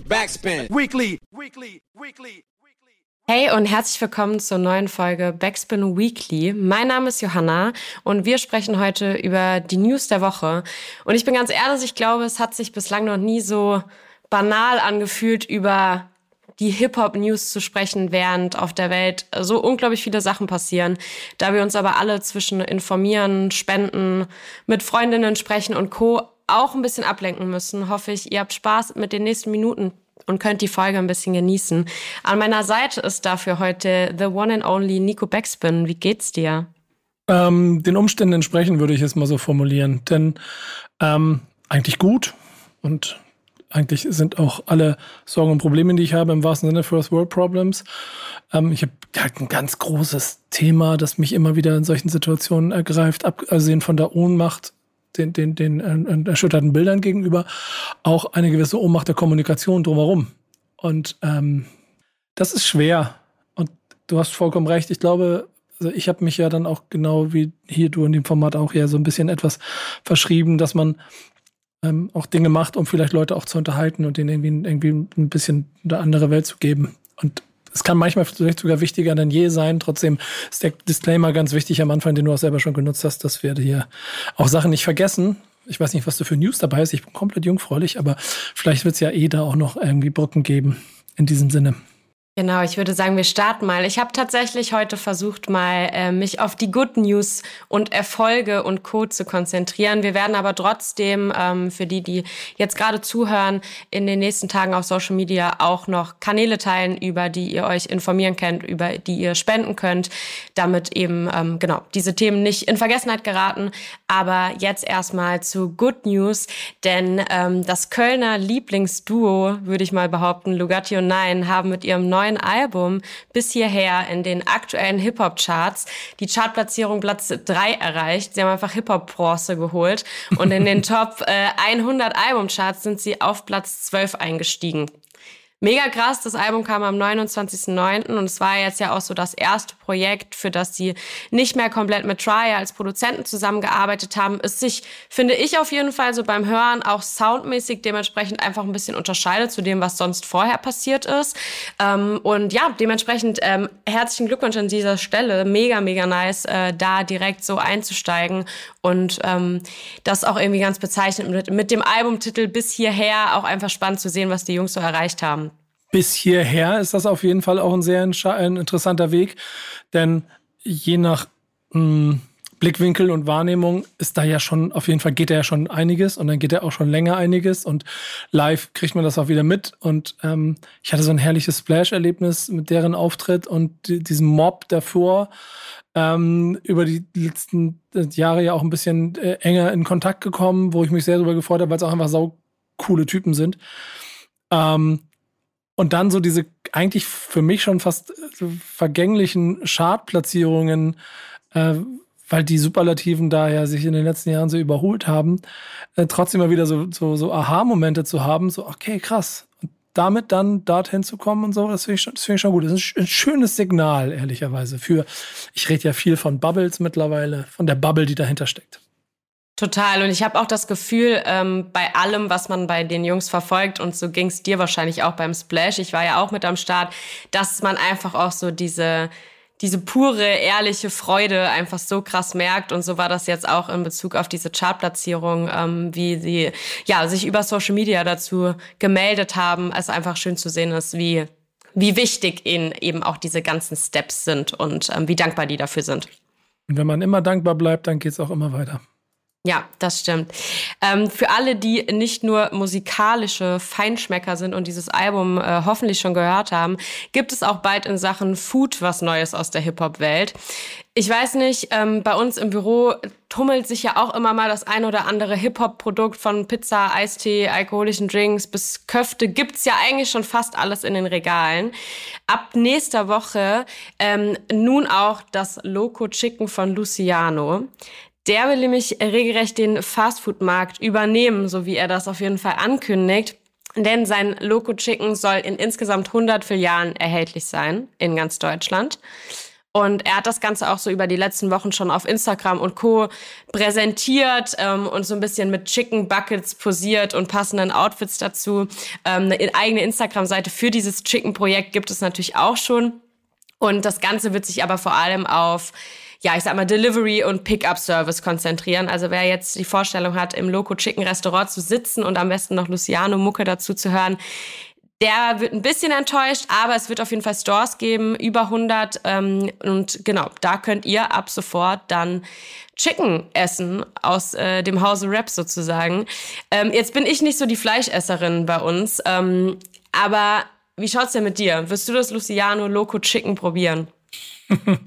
Backspin. Weekly. Weekly. Weekly. Hey und herzlich willkommen zur neuen Folge Backspin Weekly. Mein Name ist Johanna und wir sprechen heute über die News der Woche. Und ich bin ganz ehrlich, ich glaube, es hat sich bislang noch nie so banal angefühlt, über die Hip-Hop-News zu sprechen, während auf der Welt so unglaublich viele Sachen passieren. Da wir uns aber alle zwischen informieren, spenden, mit Freundinnen sprechen und Co. auch ein bisschen ablenken müssen, hoffe ich, ihr habt Spaß mit den nächsten Minuten und könnt die Folge ein bisschen genießen. An meiner Seite ist dafür heute the one and only Nico Backspin. Wie geht's dir? Ähm, den Umständen entsprechend würde ich es mal so formulieren. Denn ähm, eigentlich gut und eigentlich sind auch alle Sorgen und Probleme, die ich habe, im wahrsten Sinne First World Problems. Ähm, ich habe halt ein ganz großes Thema, das mich immer wieder in solchen Situationen ergreift, abgesehen von der Ohnmacht den, den, den erschütterten Bildern gegenüber, auch eine gewisse Ohnmacht der Kommunikation drumherum. Und ähm, das ist schwer. Und du hast vollkommen recht. Ich glaube, also ich habe mich ja dann auch genau wie hier du in dem Format auch ja so ein bisschen etwas verschrieben, dass man ähm, auch Dinge macht, um vielleicht Leute auch zu unterhalten und denen irgendwie, irgendwie ein bisschen eine andere Welt zu geben. Und es kann manchmal vielleicht sogar wichtiger denn je sein. Trotzdem ist der Disclaimer ganz wichtig am Anfang, den du auch selber schon genutzt hast, dass wir hier auch Sachen nicht vergessen. Ich weiß nicht, was du für News dabei hast. Ich bin komplett jungfräulich, aber vielleicht wird es ja eh da auch noch irgendwie Brücken geben. In diesem Sinne. Genau, ich würde sagen, wir starten mal. Ich habe tatsächlich heute versucht, mal äh, mich auf die Good News und Erfolge und Co. zu konzentrieren. Wir werden aber trotzdem ähm, für die, die jetzt gerade zuhören, in den nächsten Tagen auf Social Media auch noch Kanäle teilen, über die ihr euch informieren könnt, über die ihr spenden könnt, damit eben ähm, genau diese Themen nicht in Vergessenheit geraten. Aber jetzt erstmal zu Good News, denn ähm, das Kölner Lieblingsduo, würde ich mal behaupten, Lugatti und Nein, haben mit ihrem neuen neuen Album bis hierher in den aktuellen Hip-Hop-Charts die Chartplatzierung Platz 3 erreicht. Sie haben einfach Hip-Hop-Bronze geholt und in den Top äh, 100 Albumcharts sind sie auf Platz 12 eingestiegen. Mega krass, das Album kam am 29.09. und es war jetzt ja auch so das erste Projekt, für das sie nicht mehr komplett mit Trier als Produzenten zusammengearbeitet haben. Es sich, finde ich auf jeden Fall so beim Hören auch soundmäßig dementsprechend einfach ein bisschen unterscheidet zu dem, was sonst vorher passiert ist. Ähm, und ja, dementsprechend ähm, herzlichen Glückwunsch an dieser Stelle. Mega, mega nice, äh, da direkt so einzusteigen und ähm, das auch irgendwie ganz bezeichnet mit, mit dem Albumtitel bis hierher auch einfach spannend zu sehen, was die Jungs so erreicht haben bis hierher ist das auf jeden Fall auch ein sehr ein interessanter Weg, denn je nach mh, hm, Blickwinkel und Wahrnehmung ist da ja schon, auf jeden Fall geht da ja schon einiges und dann geht ja auch schon länger einiges und live kriegt man das auch wieder mit und ähm, ich hatte so ein herrliches Splash-Erlebnis mit deren Auftritt und diesem Mob davor ähm, über die letzten äh, Jahre ja auch ein bisschen äh, enger in Kontakt gekommen, wo ich mich sehr darüber gefreut habe, weil es auch einfach sau coole Typen sind. Ähm, und dann so diese eigentlich für mich schon fast so vergänglichen Chartplatzierungen, äh, weil die Superlativen da ja sich in den letzten Jahren so überholt haben, äh, trotzdem mal wieder so, so, so Aha-Momente zu haben, so, okay, krass. Und damit dann dorthin zu kommen und so, das finde ich, schon, das find ich schon gut. Das ist ein schönes Signal, ehrlicherweise, für, ich rede ja viel von Bubbles mittlerweile, von der Bubble, die dahinter steckt. Total. Und ich habe auch das Gefühl, ähm, bei allem, was man bei den Jungs verfolgt, und so ging es dir wahrscheinlich auch beim Splash, ich war ja auch mit am Start, dass man einfach auch so diese, diese pure, ehrliche Freude einfach so krass merkt. Und so war das jetzt auch in Bezug auf diese Chartplatzierung, ähm, wie sie ja sich über Social Media dazu gemeldet haben. Es einfach schön zu sehen ist, wie, wie wichtig ihnen eben auch diese ganzen Steps sind und ähm, wie dankbar die dafür sind. Und wenn man immer dankbar bleibt, dann geht es auch immer weiter. Ja, das stimmt. Ähm, für alle, die nicht nur musikalische Feinschmecker sind und dieses Album äh, hoffentlich schon gehört haben, gibt es auch bald in Sachen Food was Neues aus der Hip-Hop-Welt. Ich weiß nicht, ähm, bei uns im Büro tummelt sich ja auch immer mal das ein oder andere Hip-Hop-Produkt von Pizza, Eistee, alkoholischen Drinks bis Köfte. Gibt's ja eigentlich schon fast alles in den Regalen. Ab nächster Woche ähm, nun auch das Loco Chicken von Luciano. Der will nämlich regelrecht den Fastfood-Markt übernehmen, so wie er das auf jeden Fall ankündigt. Denn sein Loco Chicken soll in insgesamt 100 Filialen erhältlich sein in ganz Deutschland. Und er hat das Ganze auch so über die letzten Wochen schon auf Instagram und Co. präsentiert ähm, und so ein bisschen mit Chicken Buckets posiert und passenden Outfits dazu. Ähm, eine eigene Instagram-Seite für dieses Chicken-Projekt gibt es natürlich auch schon. Und das Ganze wird sich aber vor allem auf ja, ich sag mal, Delivery und Pickup-Service konzentrieren. Also wer jetzt die Vorstellung hat, im Loco Chicken Restaurant zu sitzen und am besten noch Luciano Mucke dazu zu hören, der wird ein bisschen enttäuscht, aber es wird auf jeden Fall Stores geben, über 100. Ähm, und genau, da könnt ihr ab sofort dann Chicken essen aus äh, dem Hause Rap sozusagen. Ähm, jetzt bin ich nicht so die Fleischesserin bei uns, ähm, aber wie schaut's denn mit dir? Wirst du das Luciano Loco Chicken probieren?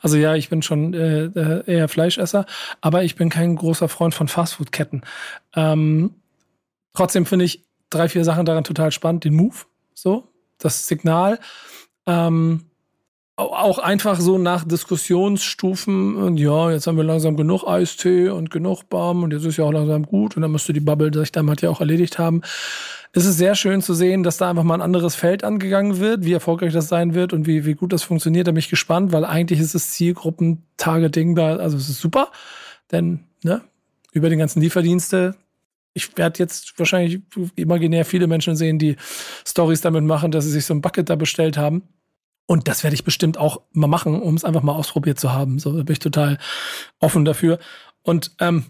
Also ja, ich bin schon äh, eher Fleischesser, aber ich bin kein großer Freund von Fastfood-Ketten. Ähm, trotzdem finde ich drei, vier Sachen daran total spannend. Den Move, so, das Signal. Ähm, auch einfach so nach Diskussionsstufen und ja, jetzt haben wir langsam genug Eistee und genug Baum und jetzt ist ja auch langsam gut und dann müsste die Bubble sich damit ja auch erledigt haben. Es ist sehr schön zu sehen, dass da einfach mal ein anderes Feld angegangen wird, wie erfolgreich das sein wird und wie, wie gut das funktioniert. Da bin ich gespannt, weil eigentlich ist das Zielgruppen-Targeting da, also es ist super, denn ne, über den ganzen Lieferdienste, ich werde jetzt wahrscheinlich imaginär viele Menschen sehen, die Stories damit machen, dass sie sich so ein Bucket da bestellt haben. Und das werde ich bestimmt auch mal machen, um es einfach mal ausprobiert zu haben. So bin ich total offen dafür. Und ähm,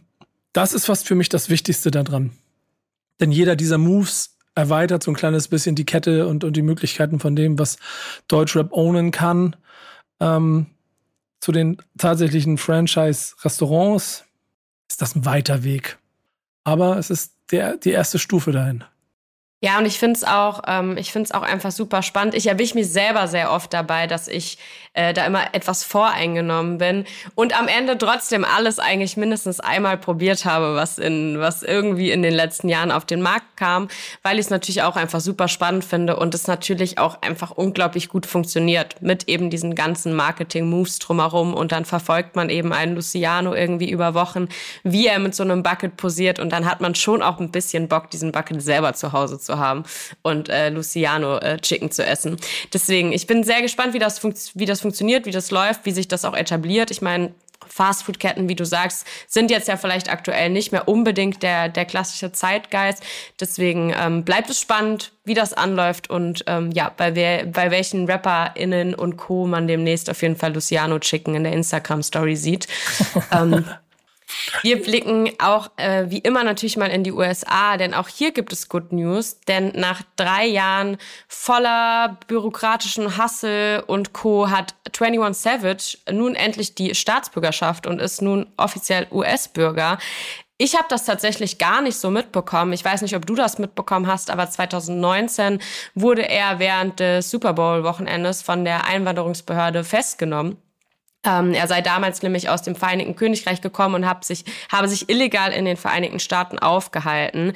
das ist fast für mich das Wichtigste daran. Denn jeder dieser Moves erweitert so ein kleines bisschen die Kette und, und die Möglichkeiten von dem, was Deutschrap ownen kann. Ähm, zu den tatsächlichen Franchise-Restaurants ist das ein weiter Weg. Aber es ist der, die erste Stufe dahin. Ja, und ich finde es auch, ähm, ich finde es auch einfach super spannend. Ich erwische mich selber sehr oft dabei, dass ich äh, da immer etwas voreingenommen bin und am Ende trotzdem alles eigentlich mindestens einmal probiert habe, was in was irgendwie in den letzten Jahren auf den Markt kam, weil ich es natürlich auch einfach super spannend finde und es natürlich auch einfach unglaublich gut funktioniert mit eben diesen ganzen Marketing-Moves drumherum und dann verfolgt man eben einen Luciano irgendwie über Wochen, wie er mit so einem Bucket posiert und dann hat man schon auch ein bisschen Bock, diesen Bucket selber zu Hause zu haben und äh, Luciano äh, Chicken zu essen. Deswegen, ich bin sehr gespannt, wie das, wie das funktioniert, wie das läuft, wie sich das auch etabliert. Ich meine, Fastfood-Ketten, wie du sagst, sind jetzt ja vielleicht aktuell nicht mehr unbedingt der, der klassische Zeitgeist. Deswegen ähm, bleibt es spannend, wie das anläuft und ähm, ja, bei, wer, bei welchen RapperInnen und Co. man demnächst auf jeden Fall Luciano Chicken in der Instagram-Story sieht. ähm, wir blicken auch äh, wie immer natürlich mal in die USA, denn auch hier gibt es Good News. Denn nach drei Jahren voller bürokratischen Hassel und Co. hat 21 Savage nun endlich die Staatsbürgerschaft und ist nun offiziell US-Bürger. Ich habe das tatsächlich gar nicht so mitbekommen. Ich weiß nicht, ob du das mitbekommen hast, aber 2019 wurde er während des Super Bowl-Wochenendes von der Einwanderungsbehörde festgenommen. Ähm, er sei damals nämlich aus dem Vereinigten Königreich gekommen und hab sich, habe sich illegal in den Vereinigten Staaten aufgehalten.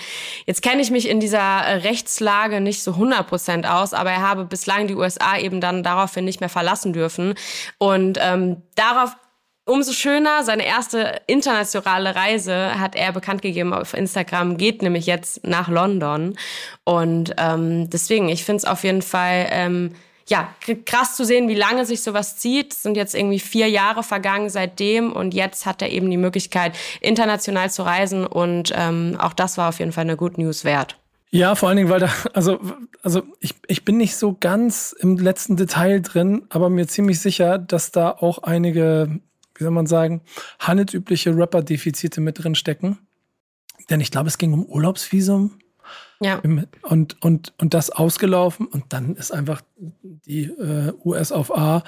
Jetzt kenne ich mich in dieser äh, Rechtslage nicht so 100 Prozent aus, aber er habe bislang die USA eben dann daraufhin nicht mehr verlassen dürfen. Und ähm, darauf Umso schöner, seine erste internationale Reise hat er bekannt gegeben auf Instagram, geht nämlich jetzt nach London. Und ähm, deswegen, ich finde es auf jeden Fall ähm, ja, krass zu sehen, wie lange sich sowas zieht. Es sind jetzt irgendwie vier Jahre vergangen seitdem und jetzt hat er eben die Möglichkeit, international zu reisen und ähm, auch das war auf jeden Fall eine Good News wert. Ja, vor allen Dingen, weil da, also, also ich, ich bin nicht so ganz im letzten Detail drin, aber mir ziemlich sicher, dass da auch einige, wie soll man sagen, handelsübliche Rapper-Defizite mit drin stecken. Denn ich glaube, es ging um Urlaubsvisum ja. Und, und, und das ausgelaufen und dann ist einfach die äh, US auf A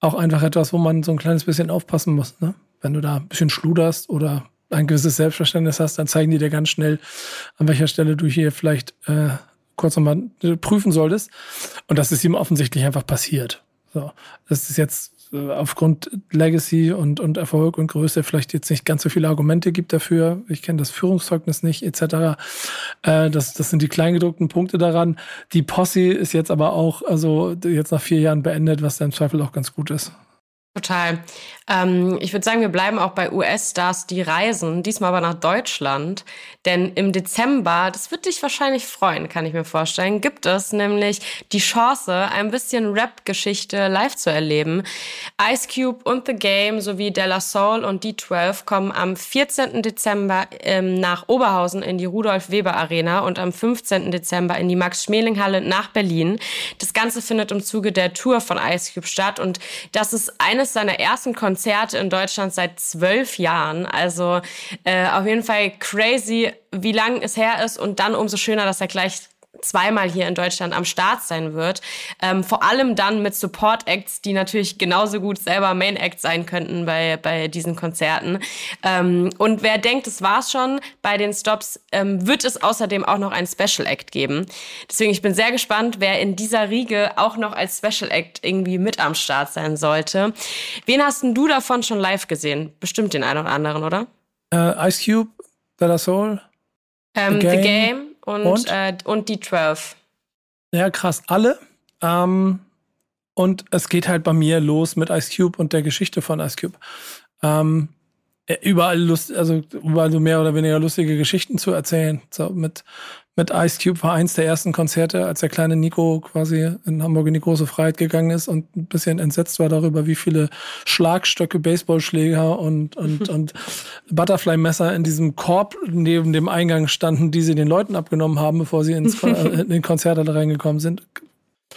auch einfach etwas, wo man so ein kleines bisschen aufpassen muss. Ne? Wenn du da ein bisschen schluderst oder ein gewisses Selbstverständnis hast, dann zeigen die dir ganz schnell, an welcher Stelle du hier vielleicht äh, kurz nochmal äh, prüfen solltest. Und das ist ihm offensichtlich einfach passiert. So, das ist jetzt aufgrund Legacy und, und Erfolg und Größe vielleicht jetzt nicht ganz so viele Argumente gibt dafür. Ich kenne das Führungszeugnis nicht, etc. Äh, das, das sind die kleingedruckten Punkte daran. Die Posse ist jetzt aber auch, also jetzt nach vier Jahren beendet, was dann im Zweifel auch ganz gut ist. Total. Ähm, ich würde sagen, wir bleiben auch bei US-Stars, die reisen, diesmal aber nach Deutschland. Denn im Dezember, das wird dich wahrscheinlich freuen, kann ich mir vorstellen, gibt es nämlich die Chance, ein bisschen Rap-Geschichte live zu erleben. Ice Cube und The Game sowie Della Soul und D12 kommen am 14. Dezember ähm, nach Oberhausen in die Rudolf-Weber-Arena und am 15. Dezember in die Max-Schmeling-Halle nach Berlin. Das Ganze findet im Zuge der Tour von Ice Cube statt und das ist eines seiner ersten Konzerte Konzerte in Deutschland seit zwölf Jahren. Also äh, auf jeden Fall crazy, wie lang es her ist und dann umso schöner, dass er gleich zweimal hier in Deutschland am Start sein wird. Ähm, vor allem dann mit Support-Acts, die natürlich genauso gut selber Main-Acts sein könnten bei, bei diesen Konzerten. Ähm, und wer denkt, es war's schon bei den Stops, ähm, wird es außerdem auch noch ein Special-Act geben. Deswegen, ich bin sehr gespannt, wer in dieser Riege auch noch als Special-Act irgendwie mit am Start sein sollte. Wen hast denn du davon schon live gesehen? Bestimmt den einen oder anderen, oder? Uh, Ice Cube, Bella Soul, ähm, The Game. The Game und, und? Äh, und die 12. Ja, krass. Alle. Ähm, und es geht halt bei mir los mit Ice Cube und der Geschichte von Ice Cube. Ähm, überall Lust, also überall so mehr oder weniger lustige Geschichten zu erzählen. So mit, mit Ice Cube war eins der ersten Konzerte, als der kleine Nico quasi in Hamburg in die große Freiheit gegangen ist und ein bisschen entsetzt war darüber, wie viele Schlagstöcke, Baseballschläger und, und, und Butterfly-Messer in diesem Korb neben dem Eingang standen, die sie den Leuten abgenommen haben, bevor sie ins, in den Konzert reingekommen sind.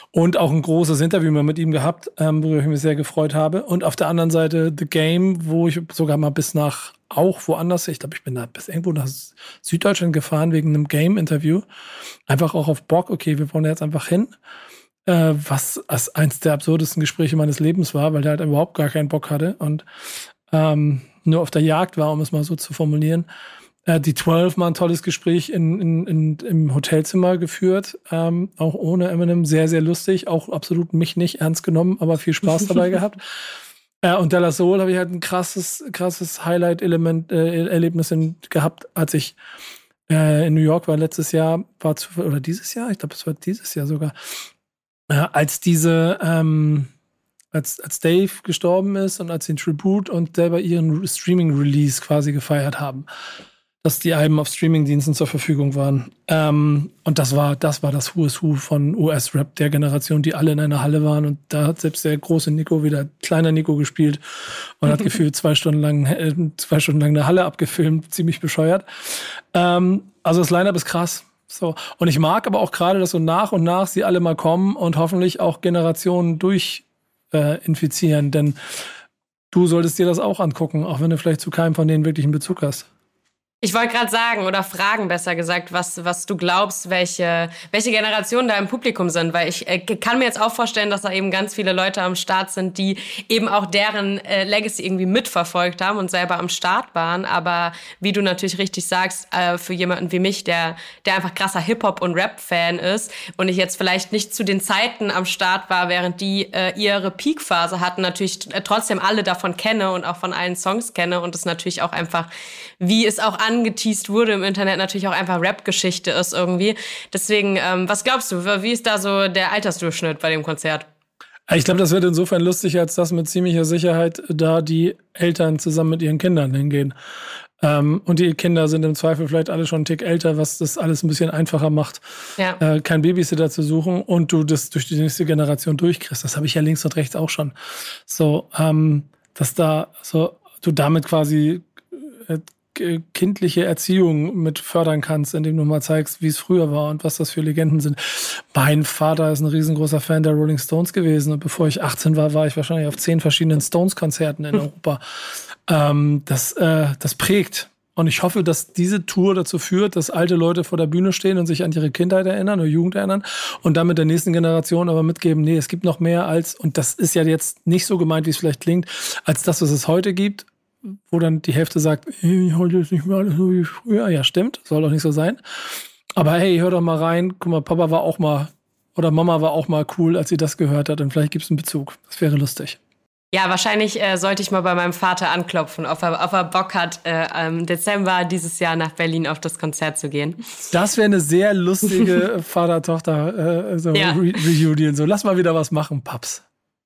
Und auch ein großes Interview mal mit ihm gehabt, ähm, worüber ich mich sehr gefreut habe. Und auf der anderen Seite The Game, wo ich sogar mal bis nach auch woanders. Ich glaube, ich bin da bis irgendwo nach Süddeutschland gefahren wegen einem Game-Interview. Einfach auch auf Bock, okay, wir wollen jetzt einfach hin. Äh, was als eins der absurdesten Gespräche meines Lebens war, weil der halt überhaupt gar keinen Bock hatte und ähm, nur auf der Jagd war, um es mal so zu formulieren. Äh, die 12 mal ein tolles Gespräch in, in, in, im Hotelzimmer geführt, ähm, auch ohne Eminem, sehr, sehr lustig, auch absolut mich nicht ernst genommen, aber viel Spaß dabei gehabt. Ja, und Della Soul habe ich halt ein krasses, krasses Highlight-Element, äh, Erlebnis in, gehabt, als ich äh, in New York war letztes Jahr, war zu, oder dieses Jahr, ich glaube, es war dieses Jahr sogar, äh, als diese, ähm, als, als Dave gestorben ist und als sie den Tribute und selber ihren Streaming-Release quasi gefeiert haben dass die Alben auf Streamingdiensten zur Verfügung waren. Ähm, und das war, das war das Who is Who von US-Rap der Generation, die alle in einer Halle waren. Und da hat selbst der große Nico wieder kleiner Nico gespielt und hat gefühlt zwei Stunden lang, äh, zwei Stunden lang eine Halle abgefilmt, ziemlich bescheuert. Ähm, also das Line-Up ist krass. So. Und ich mag aber auch gerade, dass so nach und nach sie alle mal kommen und hoffentlich auch Generationen durch äh, infizieren. Denn du solltest dir das auch angucken, auch wenn du vielleicht zu keinem von denen wirklich einen Bezug hast. Ich wollte gerade sagen oder fragen, besser gesagt, was, was du glaubst, welche, welche Generationen da im Publikum sind, weil ich äh, kann mir jetzt auch vorstellen, dass da eben ganz viele Leute am Start sind, die eben auch deren äh, Legacy irgendwie mitverfolgt haben und selber am Start waren. Aber wie du natürlich richtig sagst, äh, für jemanden wie mich, der, der einfach krasser Hip-Hop- und Rap-Fan ist und ich jetzt vielleicht nicht zu den Zeiten am Start war, während die äh, ihre Peak-Phase hatten, natürlich trotzdem alle davon kenne und auch von allen Songs kenne und es natürlich auch einfach, wie es auch angeteased wurde im Internet, natürlich auch einfach Rap-Geschichte ist irgendwie. Deswegen, ähm, was glaubst du, wie ist da so der Altersdurchschnitt bei dem Konzert? Ich glaube, das wird insofern lustig, als dass mit ziemlicher Sicherheit da die Eltern zusammen mit ihren Kindern hingehen. Ähm, und die Kinder sind im Zweifel vielleicht alle schon einen Tick älter, was das alles ein bisschen einfacher macht, ja. äh, kein Babysitter zu suchen und du das durch die nächste Generation durchkriegst. Das habe ich ja links und rechts auch schon. So, ähm, dass da so du damit quasi äh, kindliche Erziehung mit fördern kannst, indem du mal zeigst, wie es früher war und was das für Legenden sind. Mein Vater ist ein riesengroßer Fan der Rolling Stones gewesen und bevor ich 18 war, war ich wahrscheinlich auf zehn verschiedenen Stones-Konzerten in Europa. Ähm, das, äh, das prägt. Und ich hoffe, dass diese Tour dazu führt, dass alte Leute vor der Bühne stehen und sich an ihre Kindheit erinnern oder Jugend erinnern und damit der nächsten Generation aber mitgeben, nee, es gibt noch mehr als, und das ist ja jetzt nicht so gemeint, wie es vielleicht klingt, als das, was es heute gibt, wo dann die Hälfte sagt, hey, heute ist nicht mehr alles so wie früher. Ja, stimmt, soll doch nicht so sein. Aber hey, hör doch mal rein. Guck mal, Papa war auch mal oder Mama war auch mal cool, als sie das gehört hat. Und vielleicht gibt es einen Bezug. Das wäre lustig. Ja, wahrscheinlich äh, sollte ich mal bei meinem Vater anklopfen, ob er, ob er Bock hat, äh, im Dezember dieses Jahr nach Berlin auf das Konzert zu gehen. Das wäre eine sehr lustige Vater-Tochter-Reunion. Äh, so ja. Re so, lass mal wieder was machen, Paps.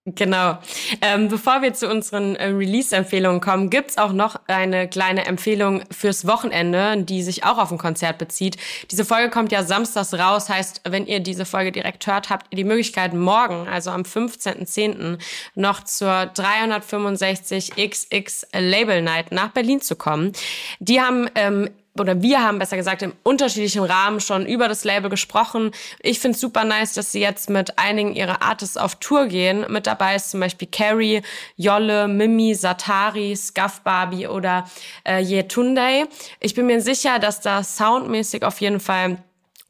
Genau. Ähm, bevor wir zu unseren äh, Release-Empfehlungen kommen, gibt's auch noch eine kleine Empfehlung fürs Wochenende, die sich auch auf ein Konzert bezieht. Diese Folge kommt ja samstags raus, heißt, wenn ihr diese Folge direkt hört, habt ihr die Möglichkeit, morgen, also am 15.10., noch zur 365 XX Label Night nach Berlin zu kommen. Die haben ähm, oder wir haben besser gesagt im unterschiedlichen Rahmen schon über das Label gesprochen. Ich finde es super nice, dass sie jetzt mit einigen ihrer Artists auf Tour gehen. Mit dabei ist zum Beispiel Carrie, Jolle, Mimi, Satari, Scuff Barbie oder äh, Yetunde. Ich bin mir sicher, dass da soundmäßig auf jeden Fall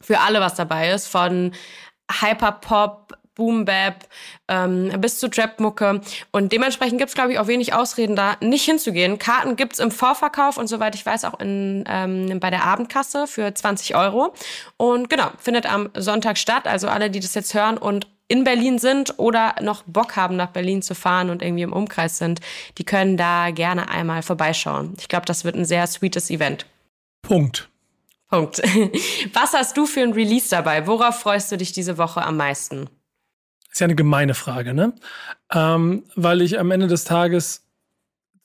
für alle was dabei ist. Von Hyperpop, Boom Bap ähm, bis zu Trap-Mucke. Und dementsprechend gibt's glaube ich, auch wenig Ausreden, da nicht hinzugehen. Karten gibt's im Vorverkauf und soweit ich weiß auch in, ähm, bei der Abendkasse für 20 Euro. Und genau, findet am Sonntag statt. Also alle, die das jetzt hören und in Berlin sind oder noch Bock haben, nach Berlin zu fahren und irgendwie im Umkreis sind, die können da gerne einmal vorbeischauen. Ich glaube, das wird ein sehr sweetes Event. Punkt. Punkt. Was hast du für ein Release dabei? Worauf freust du dich diese Woche am meisten? Ist ja eine gemeine Frage, ne? Ähm, weil ich am Ende des Tages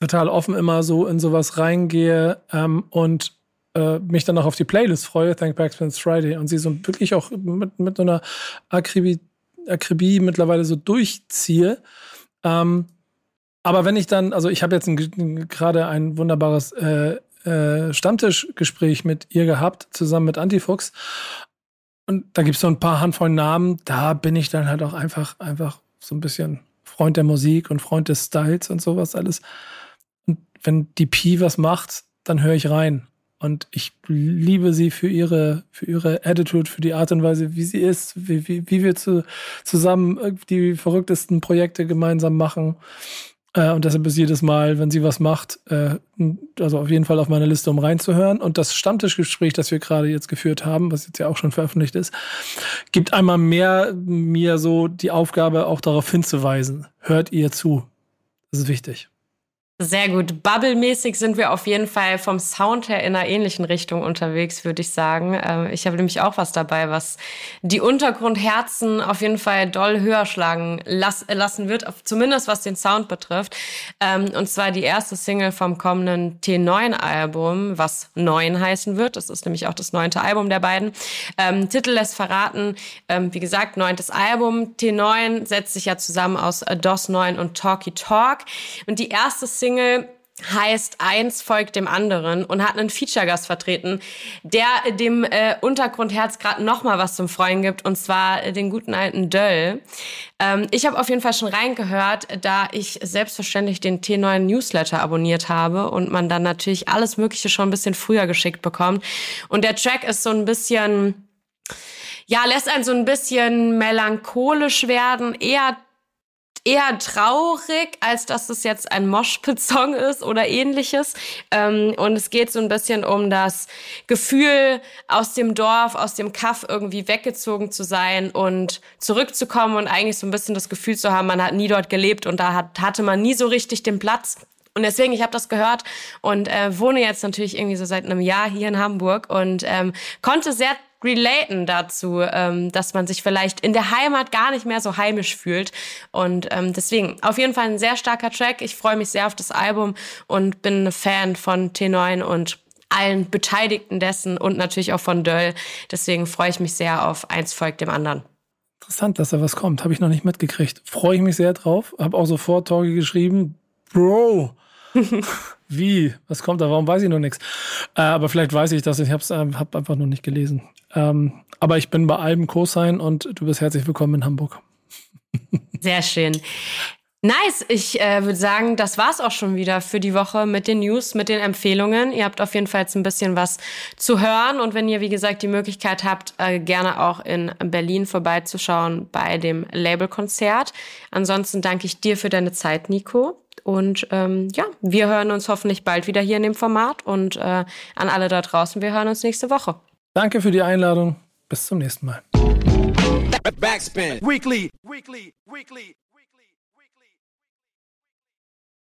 total offen immer so in sowas reingehe ähm, und äh, mich dann auch auf die Playlist freue, Thank Backspins Friday, und sie so wirklich auch mit, mit so einer Akribie, Akribie mittlerweile so durchziehe. Ähm, aber wenn ich dann, also ich habe jetzt gerade ein wunderbares äh, äh, Stammtischgespräch mit ihr gehabt, zusammen mit Antifuchs. Und da gibt es so ein paar Handvoll Namen, da bin ich dann halt auch einfach, einfach so ein bisschen Freund der Musik und Freund des Styles und sowas alles. Und wenn die Pi was macht, dann höre ich rein. Und ich liebe sie für ihre, für ihre Attitude, für die Art und Weise, wie sie ist, wie, wie, wie wir zu, zusammen die verrücktesten Projekte gemeinsam machen. Äh, und deshalb ist jedes Mal, wenn sie was macht, äh, also auf jeden Fall auf meiner Liste, um reinzuhören. Und das Stammtischgespräch, das wir gerade jetzt geführt haben, was jetzt ja auch schon veröffentlicht ist, gibt einmal mehr mir so die Aufgabe, auch darauf hinzuweisen. Hört ihr zu. Das ist wichtig. Sehr gut. Bubble-mäßig sind wir auf jeden Fall vom Sound her in einer ähnlichen Richtung unterwegs, würde ich sagen. Ähm, ich habe nämlich auch was dabei, was die Untergrundherzen auf jeden Fall doll höher schlagen lassen wird, zumindest was den Sound betrifft. Ähm, und zwar die erste Single vom kommenden T9-Album, was Neun heißen wird. Das ist nämlich auch das neunte Album der beiden. Ähm, Titel lässt verraten, wie gesagt, neuntes Album. T9 setzt sich ja zusammen aus DOS 9 und Talkie Talk. Und die erste Single Single heißt Eins folgt dem anderen und hat einen Feature-Gast vertreten, der dem äh, Untergrundherz gerade noch mal was zum Freuen gibt und zwar den guten alten Döll. Ähm, ich habe auf jeden Fall schon reingehört, da ich selbstverständlich den T9 Newsletter abonniert habe und man dann natürlich alles Mögliche schon ein bisschen früher geschickt bekommt. Und der Track ist so ein bisschen ja, lässt einen so ein bisschen melancholisch werden, eher eher traurig, als dass es jetzt ein Moshpit-Song ist oder ähnliches. Ähm, und es geht so ein bisschen um das Gefühl, aus dem Dorf, aus dem Kaff irgendwie weggezogen zu sein und zurückzukommen und eigentlich so ein bisschen das Gefühl zu haben, man hat nie dort gelebt und da hat, hatte man nie so richtig den Platz. Und deswegen, ich habe das gehört und äh, wohne jetzt natürlich irgendwie so seit einem Jahr hier in Hamburg und ähm, konnte sehr relaten dazu, ähm, dass man sich vielleicht in der Heimat gar nicht mehr so heimisch fühlt. Und ähm, deswegen auf jeden Fall ein sehr starker Track. Ich freue mich sehr auf das Album und bin ein Fan von T9 und allen Beteiligten dessen und natürlich auch von Döll. Deswegen freue ich mich sehr auf eins folgt dem anderen. Interessant, dass da was kommt. Habe ich noch nicht mitgekriegt. Freue ich mich sehr drauf. Habe auch sofort Torge geschrieben. Bro, wie? Was kommt da? Warum weiß ich noch nichts? Äh, aber vielleicht weiß ich das. Ich habe es äh, hab einfach noch nicht gelesen. Ähm, aber ich bin bei allem Co-Sign und du bist herzlich willkommen in Hamburg. Sehr schön. Nice, ich äh, würde sagen, das war's auch schon wieder für die Woche mit den News, mit den Empfehlungen. Ihr habt auf jeden Fall jetzt ein bisschen was zu hören und wenn ihr, wie gesagt, die Möglichkeit habt, äh, gerne auch in Berlin vorbeizuschauen bei dem Labelkonzert. Ansonsten danke ich dir für deine Zeit, Nico. Und ähm, ja, wir hören uns hoffentlich bald wieder hier in dem Format und äh, an alle da draußen, wir hören uns nächste Woche. Danke für die Einladung. Bis zum nächsten Mal. Backspin. Weekly. Weekly. Weekly.